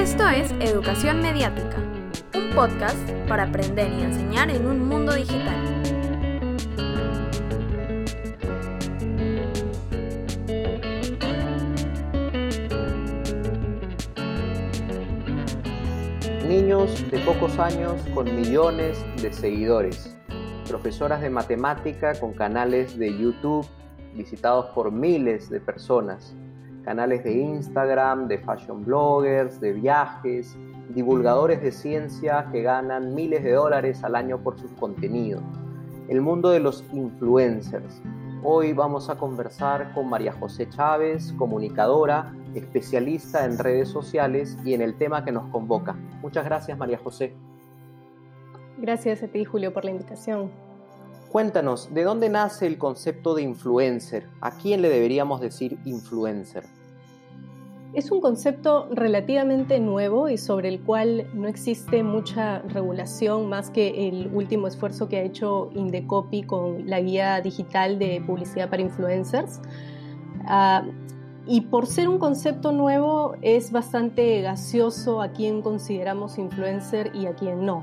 Esto es Educación Mediática, un podcast para aprender y enseñar en un mundo digital. Niños de pocos años con millones de seguidores, profesoras de matemática con canales de YouTube visitados por miles de personas, canales de Instagram, de fashion bloggers, de viajes, divulgadores de ciencia que ganan miles de dólares al año por sus contenidos. El mundo de los influencers. Hoy vamos a conversar con María José Chávez, comunicadora, especialista en redes sociales y en el tema que nos convoca. Muchas gracias María José. Gracias a ti Julio por la invitación. Cuéntanos, ¿de dónde nace el concepto de influencer? ¿A quién le deberíamos decir influencer? Es un concepto relativamente nuevo y sobre el cual no existe mucha regulación más que el último esfuerzo que ha hecho Indecopy con la guía digital de publicidad para influencers. Ah, y por ser un concepto nuevo es bastante gaseoso a quién consideramos influencer y a quién no.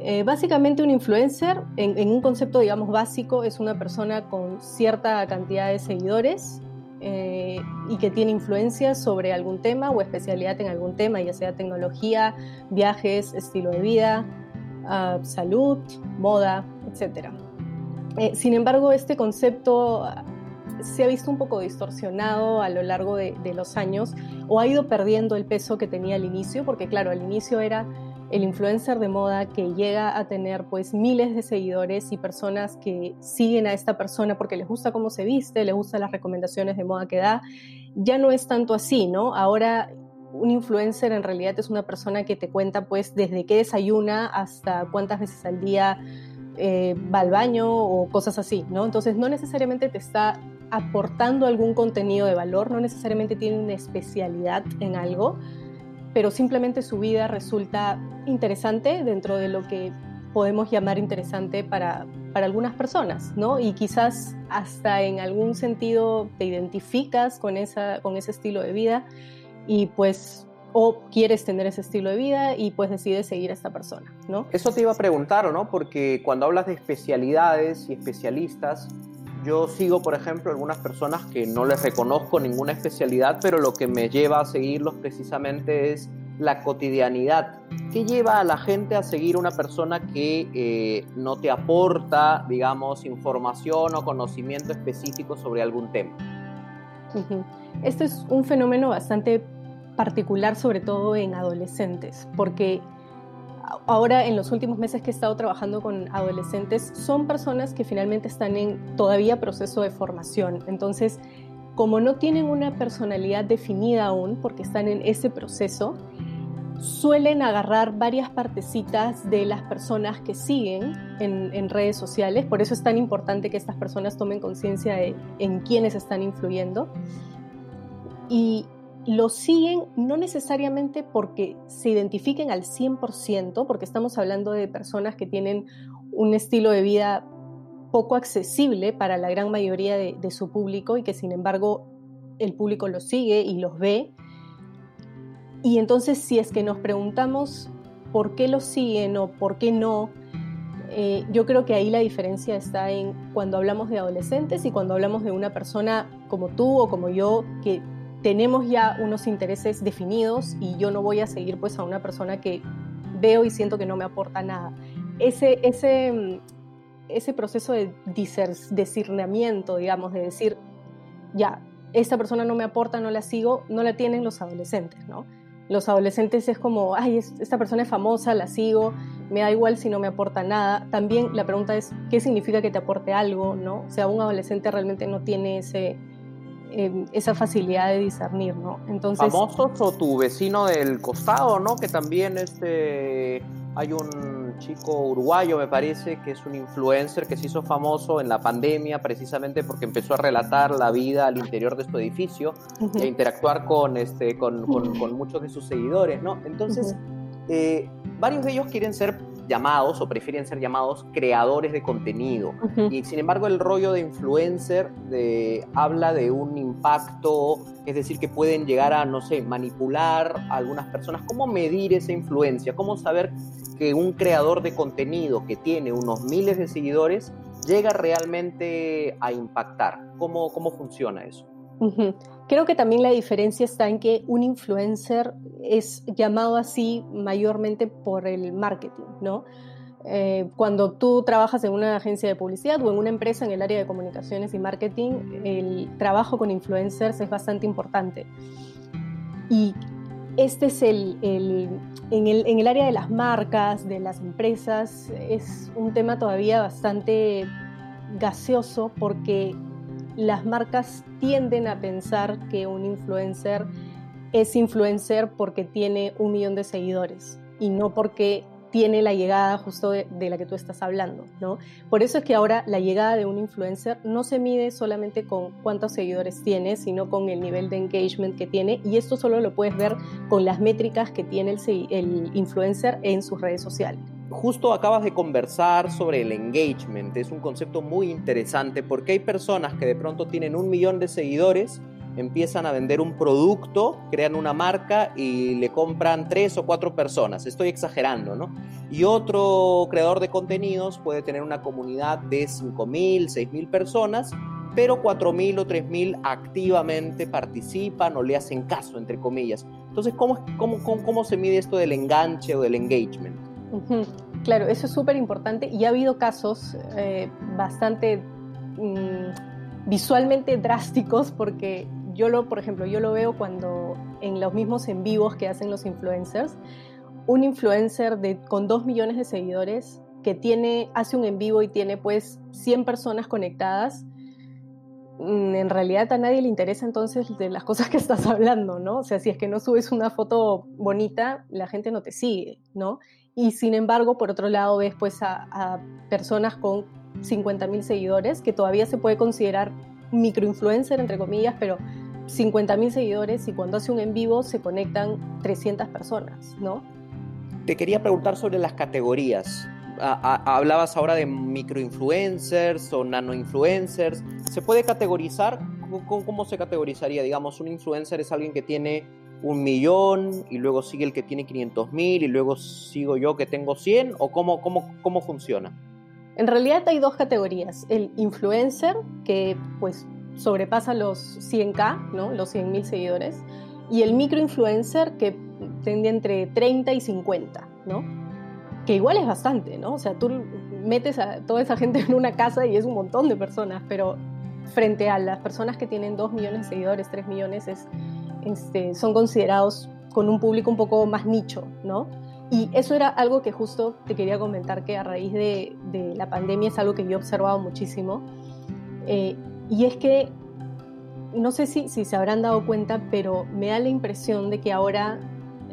Eh, básicamente un influencer, en, un concepto digamos básico, es una persona con cierta cantidad de seguidores eh, y que tiene influencia sobre algún tema o especialidad en algún tema, ya sea tecnología, viajes, estilo de vida, ah, salud, moda, etc. Eh, sin embargo, este concepto se ha visto un poco distorsionado a lo largo de los años o ha ido perdiendo el peso que tenía al inicio, porque claro, al inicio era el influencer de moda que llega a tener pues miles de seguidores y personas que siguen a esta persona porque les gusta cómo se viste, les gustan las recomendaciones de moda que da, ya no es tanto así, ¿no? Ahora un influencer en realidad es una persona que te cuenta pues desde qué desayuna hasta cuántas veces al día eh, va al baño o cosas así, ¿no? Entonces no necesariamente te está aportando algún contenido de valor, no necesariamente tiene una especialidad en algo, pero simplemente su vida resulta interesante dentro de lo que podemos llamar interesante para, para algunas personas, ¿no? Y quizás hasta en algún sentido te identificas con, esa, con ese estilo de vida y pues o quieres tener ese estilo de vida y pues decides seguir a esta persona, ¿no? Eso te iba a preguntar, ¿no? Porque cuando hablas de especialidades y especialistas, yo sigo, por ejemplo, algunas personas que no les reconozco ninguna especialidad, pero lo que me lleva a seguirlos precisamente es la cotidianidad. ¿Qué lleva a la gente a seguir una persona que eh, no te aporta, digamos, información o conocimiento específico sobre algún tema? Esto es un fenómeno bastante particular, sobre todo en adolescentes, porque ahora en los últimos meses que he estado trabajando con adolescentes, son personas que finalmente están en todavía proceso de formación. Entonces, como no tienen una personalidad definida aún, porque están en ese proceso, suelen agarrar varias partecitas de las personas que siguen en, redes sociales. Por eso es tan importante que estas personas tomen conciencia de en quiénes están influyendo. Y lo siguen no necesariamente porque se identifiquen al 100%, porque estamos hablando de personas que tienen un estilo de vida poco accesible para la gran mayoría de, su público y que sin embargo el público los sigue y los ve. Y entonces si es que nos preguntamos por qué los siguen o por qué no, eh, yo creo que ahí la diferencia está en cuando hablamos de adolescentes y cuando hablamos de una persona como tú o como yo que tenemos ya unos intereses definidos y yo no voy a seguir pues a una persona que veo y siento que no me aporta nada. Ese, ese, ese proceso de discernimiento, digamos, de decir, ya, esta persona no me aporta, no la sigo, no la tienen los adolescentes, ¿no? Los adolescentes es como, ay, esta persona es famosa, la sigo, me da igual si no me aporta nada. También la pregunta es, ¿qué significa que te aporte algo, no? O sea, un adolescente realmente no tiene ese, Em, esa facilidad de discernir, ¿no? Entonces, Famosos o tu vecino del costado, ¿no? Que también este, hay un chico uruguayo, me parece, que es un influencer que se hizo famoso en la pandemia precisamente porque empezó a relatar la vida al interior de su edificio e interactuar con, este, con, con, muchos de sus seguidores, ¿no? Entonces, eh, varios de ellos quieren ser llamados o prefieren ser llamados creadores de contenido. Y sin embargo el rollo de influencer de, habla de un impacto, es decir, que pueden llegar a, no sé, manipular a algunas personas. ¿Cómo medir esa influencia? ¿Cómo saber que un creador de contenido que tiene unos miles de seguidores llega realmente a impactar? ¿Cómo, cómo funciona eso? Creo que también la diferencia está en que un influencer es llamado así mayormente por el marketing, ¿no? Eh, cuando tú trabajas en una agencia de publicidad o en una empresa en el área de comunicaciones y marketing, el trabajo con influencers es bastante importante. Y este es el, en, el, en el área de las marcas, de las empresas, es un tema todavía bastante gaseoso porque las marcas tienden a pensar que un influencer es influencer porque tiene un millón de seguidores y no porque tiene la llegada justo de, la que tú estás hablando, ¿no? Por eso es que ahora la llegada de un influencer no se mide solamente con cuántos seguidores tiene, sino con el nivel de engagement que tiene y esto solo lo puedes ver con las métricas que tiene el influencer en sus redes sociales justo acabas de conversar sobre el engagement. Es un concepto muy interesante porque hay personas que de pronto tienen un millón de seguidores, empiezan a vender un producto, crean una marca y le compran tres o cuatro personas. Estoy exagerando, ¿no? Y otro creador de contenidos puede tener una comunidad de 5.000, 6.000 personas pero 4.000 o 3.000 activamente participan o le hacen caso, entre comillas. Entonces, ¿cómo, se mide esto del enganche o del engagement? Claro, eso es súper importante y ha habido casos eh, bastante mm, visualmente drásticos porque yo lo, por ejemplo, yo lo veo cuando en los mismos en vivos que hacen los influencers, un influencer de, con 2 millones de seguidores que tiene, hace un en vivo y tiene pues 100 personas conectadas, en realidad a nadie le interesa entonces de las cosas que estás hablando, ¿no? O sea, si es que no subes una foto bonita, la gente no te sigue, ¿no? Y sin embargo, por otro lado, ves pues a, personas con 50.000 seguidores, que todavía se puede considerar microinfluencer, entre comillas, pero 50.000 seguidores y cuando hace un en vivo se conectan 300 personas, ¿no? Te quería preguntar sobre las categorías. Hablabas ahora de microinfluencers o nanoinfluencers. ¿Se puede categorizar? ¿Cómo se categorizaría? Digamos, un influencer es alguien que tiene un millón y luego sigue el que tiene 500 mil y luego sigo yo que tengo 100 o cómo, cómo, cómo funciona? En realidad hay dos categorías, el influencer que pues sobrepasa los 100k, ¿no? los 100 mil seguidores, y el microinfluencer que tiende entre 30 y 50, ¿no? Que igual es bastante, ¿no? O sea, tú metes a toda esa gente en una casa y es un montón de personas, pero frente a las personas que tienen 2 millones de seguidores, 3 millones, es, este, son considerados con un público un poco más nicho, ¿no? Y eso era algo que justo te quería comentar que a raíz de, la pandemia es algo que yo he observado muchísimo. Eh, y es que, no sé si, si, se habrán dado cuenta, pero me da la impresión de que ahora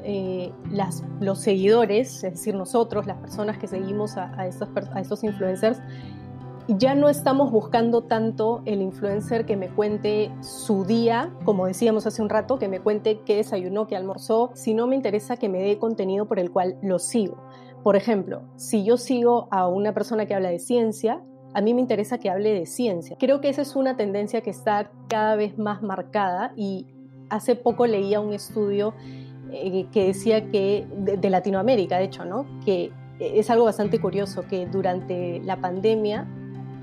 eh, los seguidores, es decir, nosotros, las personas que seguimos a, a estos influencers, ya no estamos buscando tanto el influencer que me cuente su día, como decíamos hace un rato, que me cuente qué desayunó, qué almorzó, sino me interesa que me dé contenido por el cual lo sigo. Por ejemplo, si yo sigo a una persona que habla de ciencia, a mí me interesa que hable de ciencia. Creo que esa es una tendencia que está cada vez más marcada y hace poco leía un estudio eh, que decía que, de, Latinoamérica, de hecho, ¿no? que es algo bastante curioso, que durante la pandemia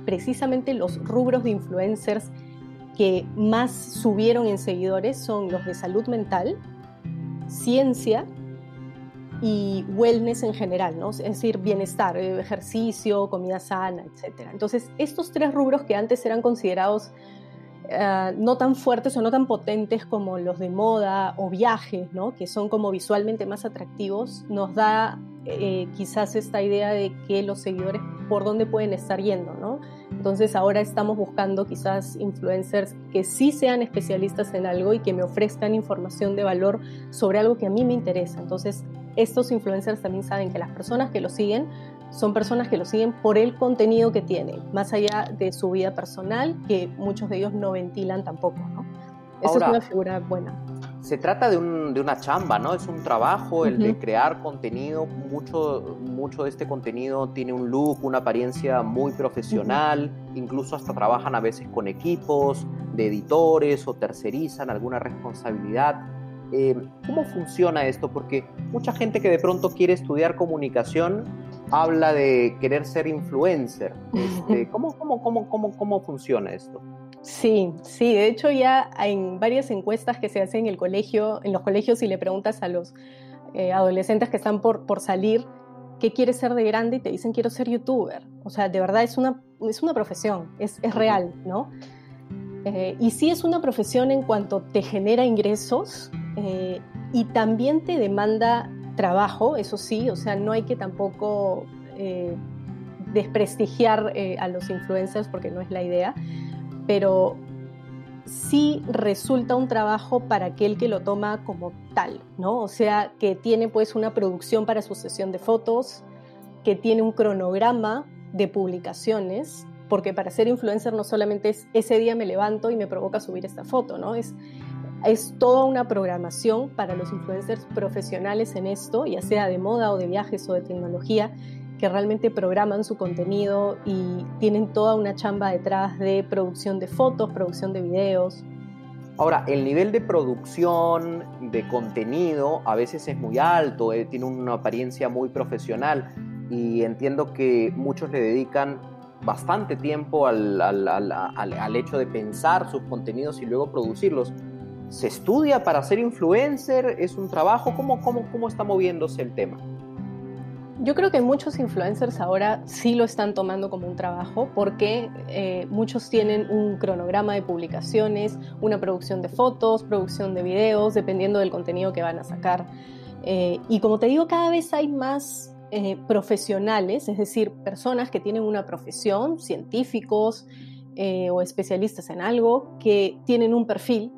precisamente los rubros de influencers que más subieron en seguidores son los de salud mental, ciencia y wellness en general, ¿no? es decir, bienestar, eh, ejercicio, comida sana, etc. Entonces, estos tres rubros que antes eran considerados eh, no tan fuertes o no tan potentes como los de moda o viajes, ¿no? que son como visualmente más atractivos, nos da eh, quizás esta idea de que los seguidores por dónde pueden estar yendo, ¿no? Entonces ahora estamos buscando quizás influencers que sí sean especialistas en algo y que me ofrezcan información de valor sobre algo que a mí me interesa. Entonces estos influencers también saben que las personas que lo siguen son personas que lo siguen por el contenido que tienen, más allá de su vida personal, que muchos de ellos no ventilan tampoco, ¿no? Esa es una figura buena. se trata de, una chamba, ¿no? Es un trabajo el de crear contenido. Mucho, mucho de este contenido tiene un look, una apariencia muy profesional. Incluso hasta trabajan a veces con equipos de editores o tercerizan alguna responsabilidad. Eh, ¿Cómo funciona esto? Porque mucha gente que de pronto quiere estudiar comunicación habla de querer ser influencer. Este, ¿cómo, cómo, cómo, cómo, ¿Cómo funciona esto? Sí, sí, de hecho ya hay varias encuestas que se hacen en el colegio, en los colegios y le preguntas a los eh, adolescentes que están por, por salir qué quieres ser de grande y te dicen quiero ser youtuber. O sea, de verdad es una, es una profesión, es, es real, ¿no? Eh, y sí es una profesión en cuanto te genera ingresos eh, y también te demanda trabajo, eso sí, o sea, no hay que tampoco desprestigiar a los influencers porque no es la idea, pero sí resulta un trabajo para aquel que lo toma como tal, ¿no? O sea, que tiene pues una producción para su sesión de fotos, que tiene un cronograma de publicaciones, porque para ser influencer no solamente es ese día me levanto y me provoca subir esta foto, ¿no? Es, es toda una programación para los influencers profesionales en esto, ya sea de moda o de viajes o de tecnología, que realmente programan su contenido y tienen toda una chamba detrás de producción de fotos, producción de videos. Ahora, el nivel de producción de contenido a veces es muy alto, eh, tiene una apariencia muy profesional y entiendo que muchos le dedican bastante tiempo al, al, al, al, hecho de pensar sus contenidos y luego producirlos. ¿Se estudia para ser influencer? ¿Es un trabajo? ¿Cómo, cómo, cómo está moviéndose el tema? Yo creo que muchos influencers ahora sí lo están tomando como un trabajo porque eh, muchos tienen un cronograma de publicaciones, una producción de fotos, producción de videos, dependiendo del contenido que van a sacar. Eh, y como te digo, cada vez hay más eh, profesionales, es decir, personas que tienen una profesión, científicos o especialistas en algo, que tienen un perfil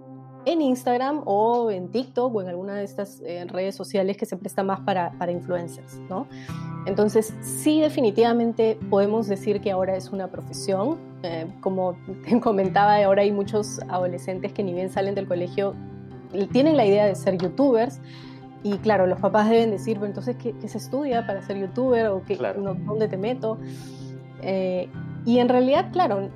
en Instagram o en TikTok o en alguna de estas eh, redes sociales que se presta más para, para influencers, ¿no? Entonces, sí, definitivamente podemos decir que ahora es una profesión. Eh, como te comentaba, ahora hay muchos adolescentes que ni bien salen del colegio tienen la idea de ser youtubers. Y claro, los papás deben decir, entonces, ¿qué, se estudia para ser youtuber? ¿O qué, dónde te meto? Eh, y en realidad, claro,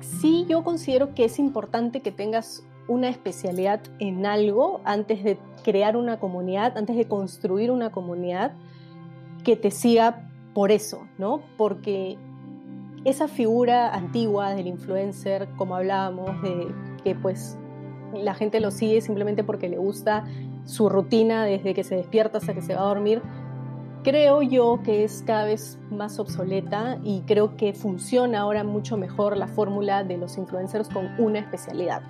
sí yo considero que es importante que tengas una especialidad en algo antes de crear una comunidad, antes de construir una comunidad que te siga por eso, ¿no? Porque esa figura antigua del influencer, como hablábamos, de que pues la gente lo sigue simplemente porque le gusta su rutina desde que se despierta hasta que se va a dormir, creo yo que es cada vez más obsoleta y creo que funciona ahora mucho mejor la fórmula de los influencers con una especialidad.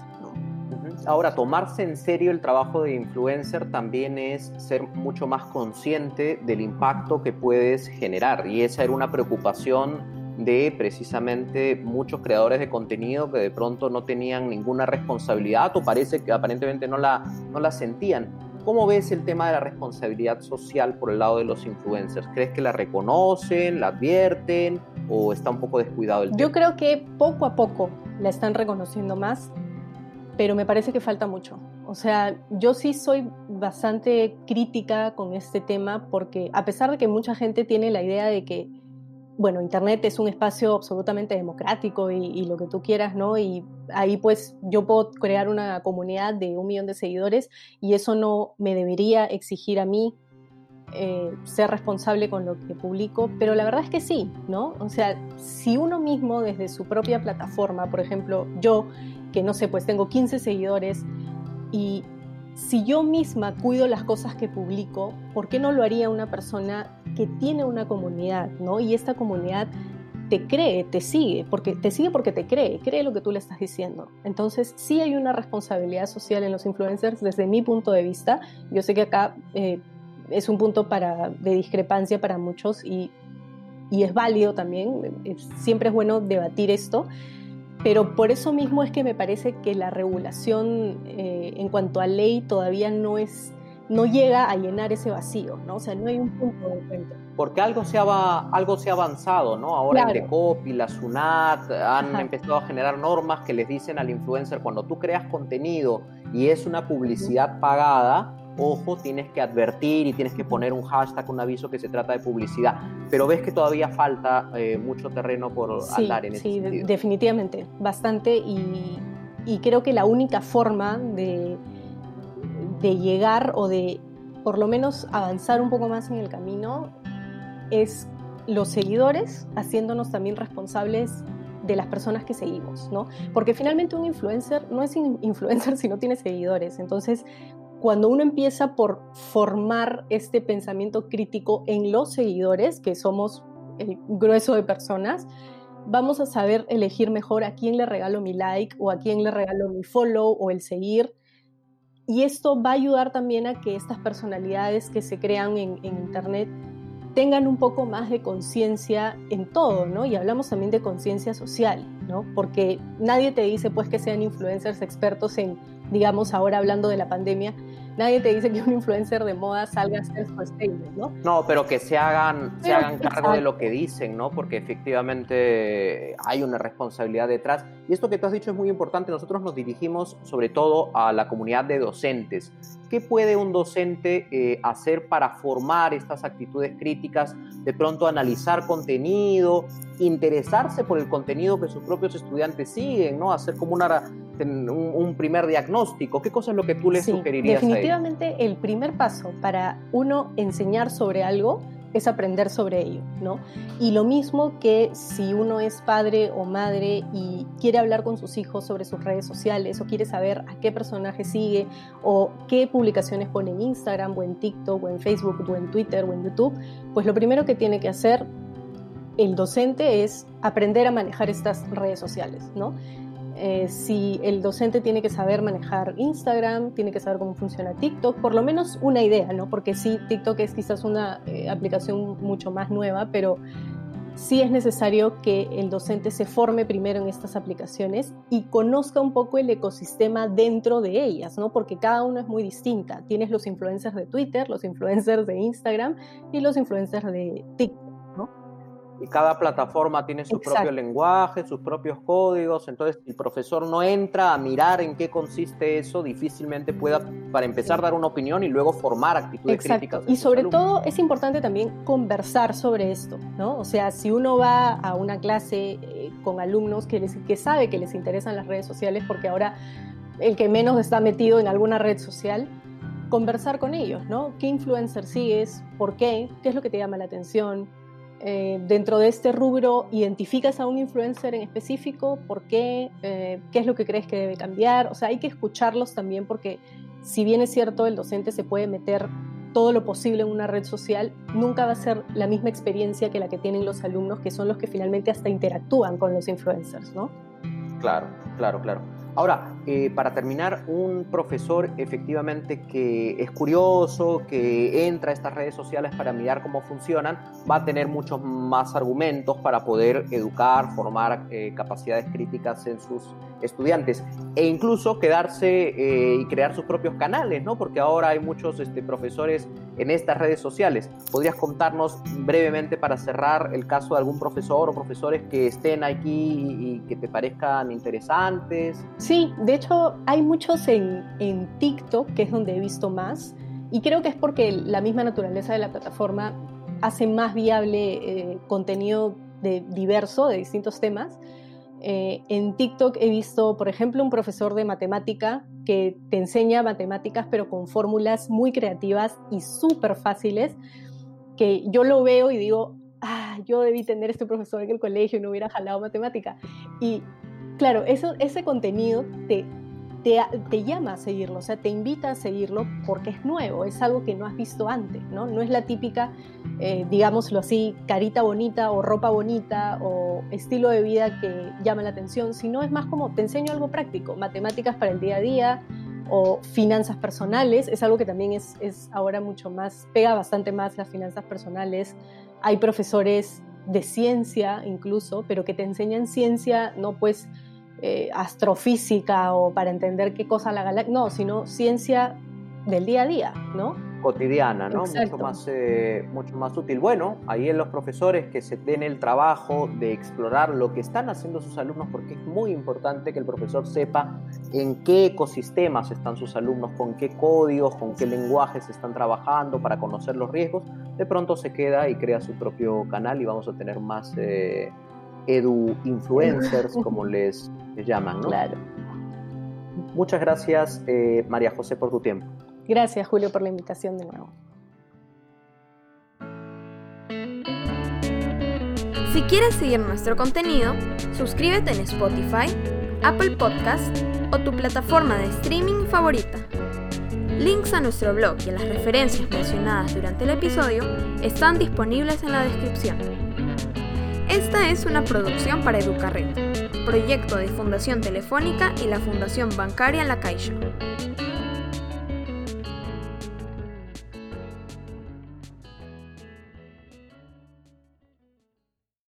Ahora, tomarse en serio el trabajo de influencer también es ser mucho más consciente del impacto que puedes generar y esa era una preocupación de precisamente muchos creadores de contenido que de pronto no tenían ninguna responsabilidad o parece que aparentemente no la, no la sentían. ¿Cómo ves el tema de la responsabilidad social por el lado de los influencers? ¿Crees que la reconocen, la advierten o está un poco descuidado el tema? Yo creo que poco a poco la están reconociendo más pero me parece que falta mucho. O sea, yo sí soy bastante crítica con este tema porque a pesar de que mucha gente tiene la idea de que, bueno, Internet es un espacio absolutamente democrático y, lo que tú quieras, ¿no? Y ahí pues yo puedo crear una comunidad de un millón de seguidores y eso no me debería exigir a mí eh, ser responsable con lo que publico, pero la verdad es que sí, ¿no? O sea, si uno mismo desde su propia plataforma, por ejemplo, yo que no sé, pues tengo 15 seguidores y si yo misma cuido las cosas que publico, ¿por qué no lo haría una persona que tiene una comunidad, ¿no? Y esta comunidad te cree, te sigue, porque te sigue porque te cree, cree lo que tú le estás diciendo. Entonces, sí hay una responsabilidad social en los influencers desde mi punto de vista. Yo sé que acá eh, es un punto para, de discrepancia para muchos y, y es válido también. siempre es bueno debatir esto. Pero por eso mismo es que me parece que la regulación eh, en cuanto a ley todavía no es no llega a llenar ese vacío, ¿no? O sea, no hay un punto de encuentro. Porque algo se ha, algo se ha avanzado, ¿no? Ahora claro. el y la SUNAT han empezado a generar normas que les dicen al influencer, cuando tú creas contenido y es una publicidad pagada, ojo, tienes que advertir y tienes que poner un hashtag, un aviso que se trata de publicidad. Pero ves que todavía falta eh, mucho terreno por andar en Sí, definitivamente, bastante. Y, y, creo que la única forma de, de llegar o de por lo menos avanzar un poco más en el camino es los seguidores haciéndonos también responsables de las personas que seguimos, ¿no? Porque finalmente un influencer no es influencer si no tiene seguidores. Entonces, cuando uno empieza por formar este pensamiento crítico en los seguidores, que somos el grueso de personas, vamos a saber elegir mejor a quién le regalo mi like o a quién le regalo mi follow o el seguir. Y esto va a ayudar también a que estas personalidades que se crean en, en Internet tengan un poco más de conciencia en todo, ¿no? Y hablamos también de conciencia social, ¿no? Porque nadie te dice pues que sean influencers expertos en, digamos, ahora hablando de la pandemia, nadie te dice que un influencer de moda salga a hacer su statement, ¿no? No, pero que se hagan, se hagan cargo de lo que dicen, ¿no? Porque efectivamente hay una responsabilidad detrás. Y esto que tú has dicho es muy importante. Nosotros nos dirigimos sobre todo a la comunidad de docentes. ¿Qué puede un docente eh, hacer para formar estas actitudes críticas? De pronto analizar contenido, interesarse por el contenido que sus propios estudiantes siguen, ¿no? Hacer como una un, primer diagnóstico? ¿Qué cosa es lo que tú le sugerirías? Definitivamente el primer paso para uno enseñar sobre algo es aprender sobre ello, ¿no? Y lo mismo que si uno es padre o madre y quiere hablar con sus hijos sobre sus redes sociales o quiere saber a qué personaje sigue o qué publicaciones pone en Instagram o en TikTok o en Facebook o en Twitter o en YouTube, pues lo primero que tiene que hacer el docente es aprender a manejar estas redes sociales, ¿no? Eh, si el docente tiene que saber manejar Instagram, tiene que saber cómo funciona TikTok, por lo menos una idea, ¿no? Porque sí, TikTok es quizás una eh, aplicación mucho más nueva, pero sí es necesario que el docente se forme primero en estas aplicaciones y conozca un poco el ecosistema dentro de ellas, ¿no? Porque cada uno es muy distinta. Tienes los influencers de Twitter, los influencers de Instagram y los influencers de TikTok y cada plataforma tiene su propio lenguaje, sus propios códigos, entonces el profesor no entra a mirar en qué consiste eso, difícilmente pueda, para empezar, dar una opinión y luego formar actitudes críticas. Y sobre todo es importante también conversar sobre esto, ¿no? O sea, si uno va a una clase eh, con alumnos que, les, que sabe que les interesan las redes sociales, porque ahora el que menos está metido en alguna red social, conversar con ellos, ¿no? ¿Qué influencer sigues? ¿Por qué? ¿Qué es lo que te llama la atención? Eh, dentro de este rubro identificas a un influencer en específico, por qué, eh, qué es lo que crees que debe cambiar, o sea, hay que escucharlos también porque si bien es cierto el docente se puede meter todo lo posible en una red social, nunca va a ser la misma experiencia que la que tienen los alumnos, que son los que finalmente hasta interactúan con los influencers, ¿no? Claro, claro, claro. Ahora, eh, para terminar, un profesor efectivamente que es curioso, que entra a estas redes sociales para mirar cómo funcionan, va a tener muchos más argumentos para poder educar, formar eh, capacidades críticas en sus estudiantes e incluso quedarse eh, y crear sus propios canales, ¿no? Porque ahora hay muchos este, profesores en estas redes sociales. ¿Podrías contarnos brevemente para cerrar el caso de algún profesor o profesores que estén aquí y que te parezcan interesantes? De hecho hay muchos en, en TikTok, que es donde he visto más, y creo que es porque la misma naturaleza de la plataforma hace más viable eh, contenido de, diverso, de distintos temas. Eh, en TikTok he visto, por ejemplo, un profesor de matemática que te enseña matemáticas, pero con fórmulas muy creativas y súper fáciles, que yo lo veo y digo, ah, yo debí tener este profesor en el colegio y no hubiera jalado matemática. Y claro, ese contenido te, te, llama a seguirlo, o sea, te invita a seguirlo porque es nuevo, es algo que no has visto antes, ¿no? No es la típica, eh, digámoslo así, carita bonita o ropa bonita o estilo de vida que llama la atención, sino es más como te enseño algo práctico, matemáticas para el día a día o finanzas personales, es algo que también es, es ahora mucho más, pega bastante más las finanzas personales. Hay profesores de ciencia incluso, pero que te enseñan ciencia, no pues eh, astrofísica o para entender qué cosa la galaxia, no, sino ciencia del día a día, ¿no? cotidiana, ¿no? Mucho más, eh, mucho más útil. Bueno, ahí en los profesores que se den el trabajo de explorar lo que están haciendo sus alumnos, porque es muy importante que el profesor sepa en qué ecosistemas están sus alumnos, con qué códigos, con qué lenguajes están trabajando para conocer los riesgos. De pronto se queda y crea su propio canal y vamos a tener más eh, edu influencers, como les, llaman, ¿no? Claro. Muchas gracias, eh, María José, por tu tiempo. Gracias, Julio, por la invitación de nuevo. Si quieres seguir nuestro contenido, suscríbete en Spotify, Apple Podcast o tu plataforma de streaming favorita. Links a nuestro blog y a las referencias mencionadas durante el episodio están disponibles en la descripción. Esta es una producción para Educarred, proyecto de Fundación Telefónica y la Fundación Bancaria La Caixa.